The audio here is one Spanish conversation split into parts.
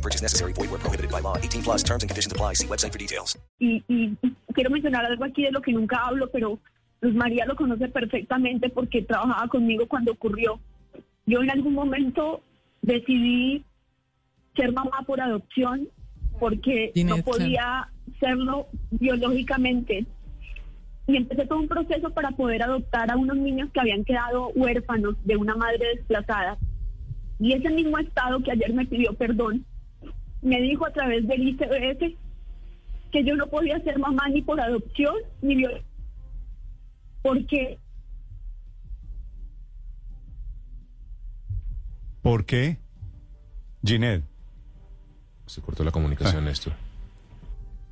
No purchase necessary. Void where prohibited by law. 18 plus terms and conditions apply. See website for details. Y, y quiero mencionar algo aquí de lo que nunca hablo, pero Luz María lo conoce perfectamente porque trabajaba conmigo cuando ocurrió. Yo en algún momento decidí ser mamá por adopción porque no podía serlo biológicamente. Y empecé todo un proceso para poder adoptar a unos niños que habían quedado huérfanos de una madre desplazada. Y ese mismo Estado que ayer me pidió perdón, me dijo a través del ICBF que yo no podía ser mamá ni por adopción ni viol- porque ¿Por qué? Ginette. Se cortó la comunicación, Néstor.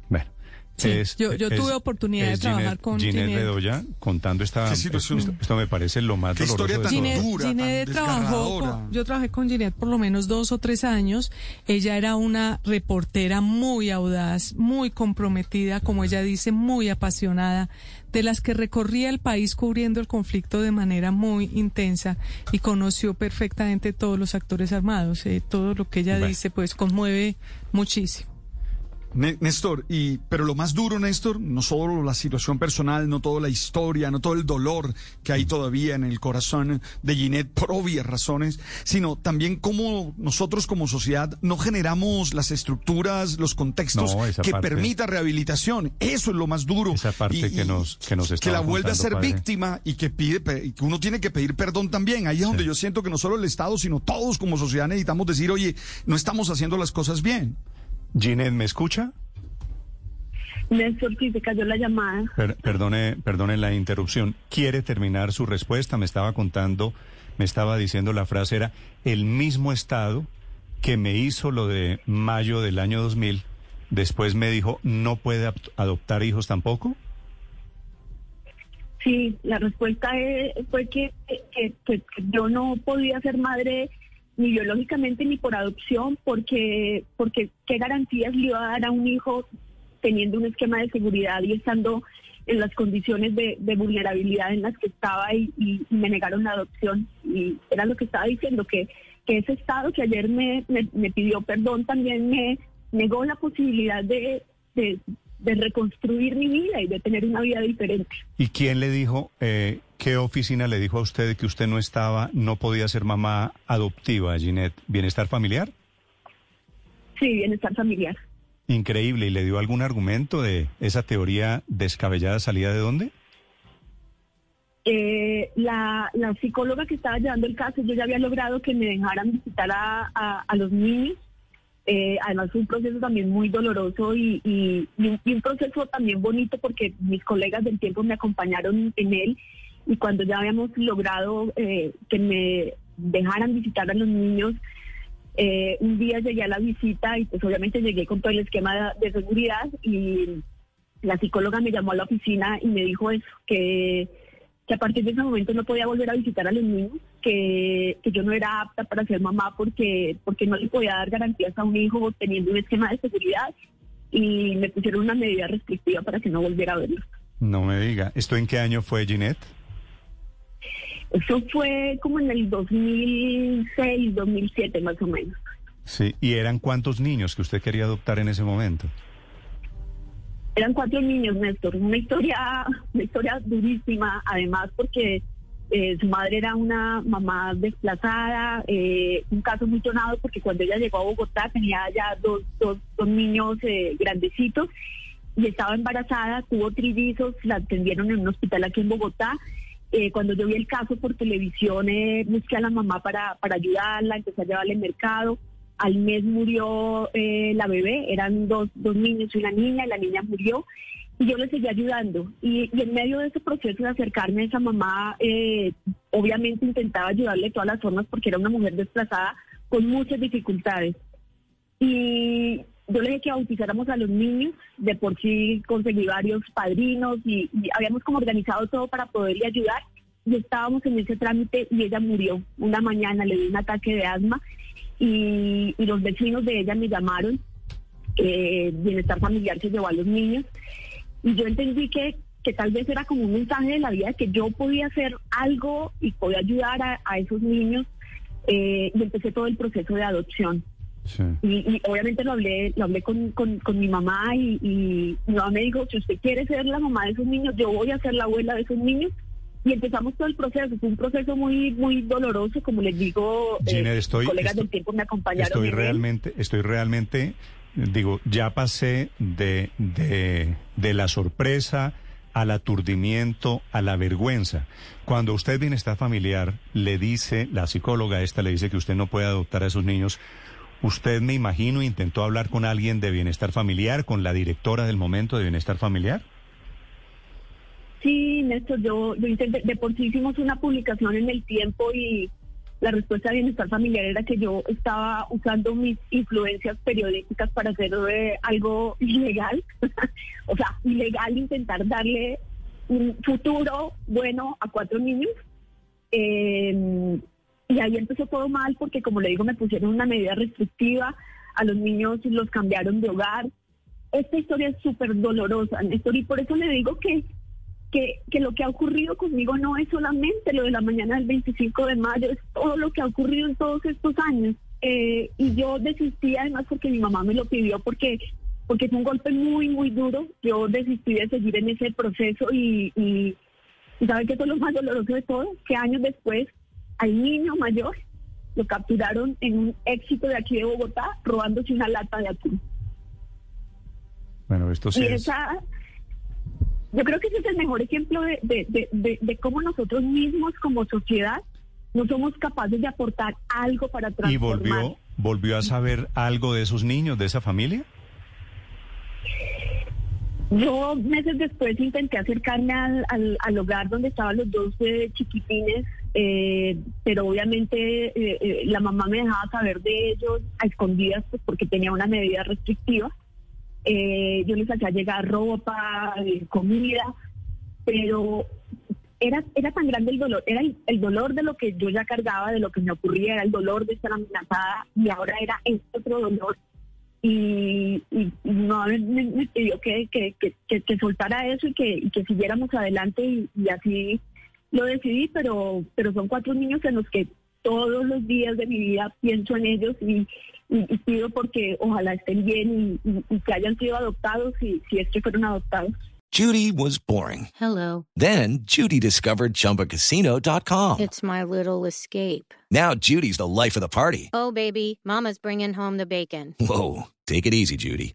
Bueno. Sí, yo- yo tuve oportunidad de trabajar con Ginette Ginette. Bedoya contando esta... Qué situación. Esto, esto me parece lo más Qué doloroso historia tan. Ginette, dura, tan trabajó, con- yo trabajé con Ginette por lo menos dos o tres años. Ella era una reportera muy audaz, muy comprometida, como ella dice, muy apasionada, de las que recorría el país cubriendo el conflicto de manera muy intensa y conoció perfectamente todos los actores armados. Eh, todo lo que ella Bueno. dice, pues conmueve muchísimo. Né- Néstor, y, pero lo más duro, Néstor, no solo la situación personal, no toda la historia, no todo el dolor que hay todavía en el corazón de Ginette por obvias razones, sino también cómo nosotros como sociedad no generamos las estructuras, los contextos No, que parte- permita rehabilitación. Eso es lo más duro. Esa parte que nos- que nos que la vuelve a ser padre. víctima y que pide y que uno tiene que pedir perdón también. Ahí es donde yo siento que no solo el Estado, sino todos como sociedad necesitamos decir, oye, no estamos haciendo las cosas bien. Ginette, ¿me escucha? Néstor sí se cayó la llamada. Per- perdone, perdone la interrupción. ¿Quiere terminar su respuesta? Me estaba contando, me estaba diciendo la frase era el mismo Estado que me hizo lo de mayo del año 2000, después me dijo no puede adoptar hijos tampoco. Sí, la respuesta eh, fue que- que yo no podía ser madre ni biológicamente ni por adopción porque porque qué garantías le iba a dar a un hijo teniendo un esquema de seguridad y estando en las condiciones de, vulnerabilidad en las que estaba y, me negaron la adopción y era lo que estaba diciendo que que ese estado que ayer me, me, pidió perdón también me negó la posibilidad de, de de reconstruir mi vida y de tener una vida diferente. ¿Y quién le dijo, eh, qué oficina le dijo a usted que usted no estaba, no podía ser mamá adoptiva, Ginette? ¿Bienestar familiar? Sí, bienestar familiar. Increíble. ¿Y le dio algún argumento de esa teoría descabellada salida de dónde? Eh, la, la psicóloga que estaba llevando el caso, yo ya había logrado que me dejaran visitar a, a- a los niños. Eh, además fue un proceso también muy doloroso y, y- y un, y un proceso también bonito porque mis colegas del tiempo me acompañaron en él y cuando ya habíamos logrado eh, que me dejaran visitar a los niños, eh, un día llegué a la visita y pues obviamente llegué con todo el esquema de, seguridad y la psicóloga me llamó a la oficina y me dijo eso, que, que a partir de ese momento no podía volver a visitar a los niños, que, que yo no era apta para ser mamá porque, porque no le podía dar garantías a un hijo teniendo un esquema de seguridad y me pusieron una medida restrictiva para que no volviera a verlos. No me diga. ¿Esto en qué año fue, Ginette? Eso fue como en el 2006, 2007 más o menos. Sí. ¿Y eran cuántos niños que usted quería adoptar en ese momento? Eran cuatro niños, Néstor. Una historia, una historia durísima, además porque eh, su madre era una mamá desplazada, eh, un caso muy tonado porque cuando ella llegó a Bogotá tenía ya dos, dos, dos niños eh, grandecitos y estaba embarazada, tuvo trillizos, la atendieron en un hospital aquí en Bogotá. Eh, cuando yo vi el caso por televisión, eh, busqué a la mamá para, para ayudarla, empecé a llevarle al mercado. Al mes murió eh, la bebé, eran dos, dos niños y una niña, y la niña murió. Y yo le seguí ayudando. Y, y en medio de ese proceso de acercarme a esa mamá, obviamente intentaba ayudarle de todas las formas porque era una mujer desplazada con muchas dificultades. Y, yo le dije que bautizáramos a los niños, de por sí conseguí varios padrinos y, habíamos como organizado todo para poderle ayudar y estábamos en ese trámite y ella murió una mañana, le dio un ataque de asma y, los vecinos de ella me llamaron, eh, bienestar familiar se llevó a los niños y yo entendí que, que tal vez era como un mensaje de la vida que yo podía hacer algo y podía ayudar a, a esos niños eh, y empecé todo el proceso de adopción. Sí. Y, y obviamente lo hablé, lo hablé con, con, con mi mamá y, y mi mamá me dijo, si usted quiere ser la mamá de esos niños, yo voy a ser la abuela de esos niños. Y empezamos todo el proceso. Fue un proceso muy muy doloroso, como les digo, eh, estoy, colegas estoy- del tiempo me acompañaron. estoy él. realmente, estoy realmente, digo, ya pasé de, de, de la sorpresa al aturdimiento, a la vergüenza. Cuando usted bienestar familiar le dice, la psicóloga esta le dice que usted no puede adoptar a esos niños, usted me imagino intentó hablar con alguien de bienestar familiar, con la directora del momento de bienestar familiar. Sí, Néstor, yo, yo intenté, de por sí hicimos una publicación en el tiempo y la respuesta de bienestar familiar era que yo estaba usando mis influencias periodísticas para hacer eh, algo ilegal, o sea, ilegal intentar darle un futuro bueno a cuatro niños. Eh, y ahí empezó todo mal porque, como le digo, me pusieron una medida restrictiva, a los niños los cambiaron de hogar. Esta historia es súper dolorosa, Néstor, y por eso le digo que que, que lo que ha ocurrido conmigo no es solamente lo de la mañana del 25 de mayo, es todo lo que ha ocurrido en todos estos años. Eh, y yo desistí además porque mi mamá me lo pidió porque porque fue un golpe muy, muy duro. Yo desistí de seguir en ese proceso y, y, y ¿sabe qué fue lo más doloroso de todo? Que años después al niño mayor lo capturaron en un éxito de aquí de Bogotá robándose una lata de atún. Bueno, esto sí Y es... esa, yo creo que ese es el mejor ejemplo de, de, de, cómo nosotros mismos como sociedad no somos capaces de aportar algo para ¿Y transformar. volvió, volvió a saber algo de esos niños, de esa familia? Yo meses después intenté acercarme al, al, al hogar donde estaban los dos eh, chiquitines, eh, pero obviamente eh, eh, la mamá me dejaba saber de ellos a escondidas pues, porque tenía una medida restrictiva. Yo les hacía llegar ropa, comida, pero era, era tan grande el dolor, era el, dolor de lo que yo ya cargaba, de lo que me ocurría, era el dolor de estar amenazada y ahora era este otro dolor y, no me, me pidió que, que, soltara eso y que, que siguiéramos adelante y así lo decidí, pero, pero son cuatro niños en los que todos los días de mi vida pienso en ellos y, y, y pido porque ojalá estén bien y, y- y que hayan sido adoptados y si es que fueron adoptados. Judy was boring. Hello. Then Judy discovered ChumbaCasino.com. It's my little escape. Now Judy's the life of the party. Oh, baby, Mama's bringing home the bacon. Whoa, take it easy, Judy.